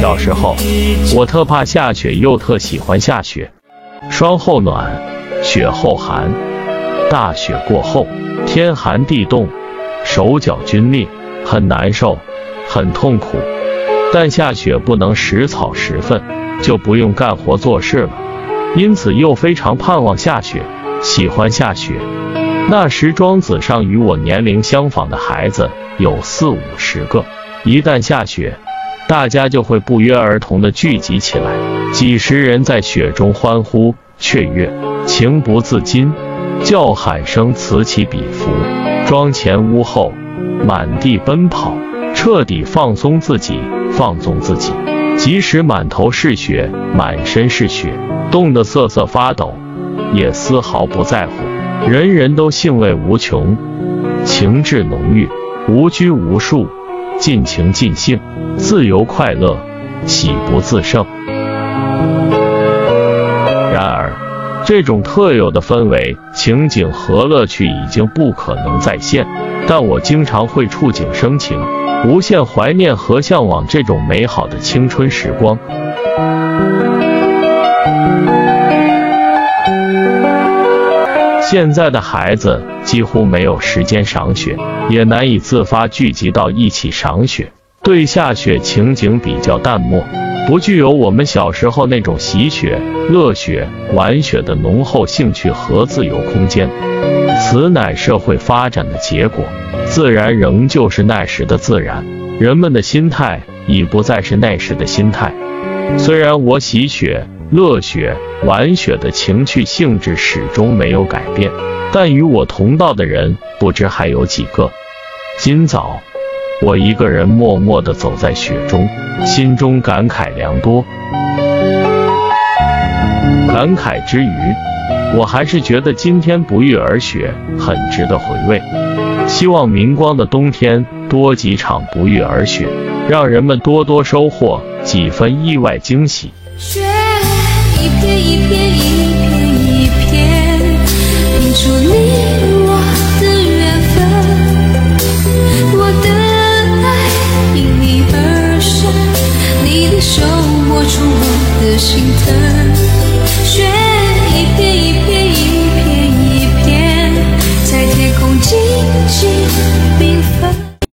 小时候，我特怕下雪，又特喜欢下雪。霜后暖，雪后寒。大雪过后，天寒地冻，手脚皲裂，很难受，很痛苦。但下雪不能食草食粪，就不用干活做事了。因此又非常盼望下雪，喜欢下雪。那时庄子上与我年龄相仿的孩子有四五十个，一旦下雪。大家就会不约而同地聚集起来，几十人在雪中欢呼雀跃，情不自禁，叫喊声此起彼伏，庄前屋后，满地奔跑，彻底放松自己，放纵自己。即使满头是血，满身是血，冻得瑟瑟发抖，也丝毫不在乎。人人都兴味无穷，情致浓郁，无拘无束。尽情尽兴，自由快乐，喜不自胜。这种特有的氛围、情景和乐趣已经不可能再现。但我经常会触景生情，无限怀念和向往这种美好的青春时光。现在的孩子几乎没有时间赏雪，也难以自发聚集到一起赏雪，对下雪情景比较淡漠，不具有我们小时候那种喜雪、乐雪、玩雪的浓厚兴趣和自由空间。此乃社会发展的结果，自然仍旧是那时的自然，人们的心态已不再是那时的心态。虽然我喜雪。乐雪玩雪的情趣性质始终没有改变，但与我同道的人不知还有几个。今早，我一个人默默地走在雪中，心中感慨良多。感慨之余，我还是觉得今天不遇而雪很值得回味。希望明光的冬天多几场不遇而雪，让人们多多收获几分意外惊喜。一片一片一片一出我的心疼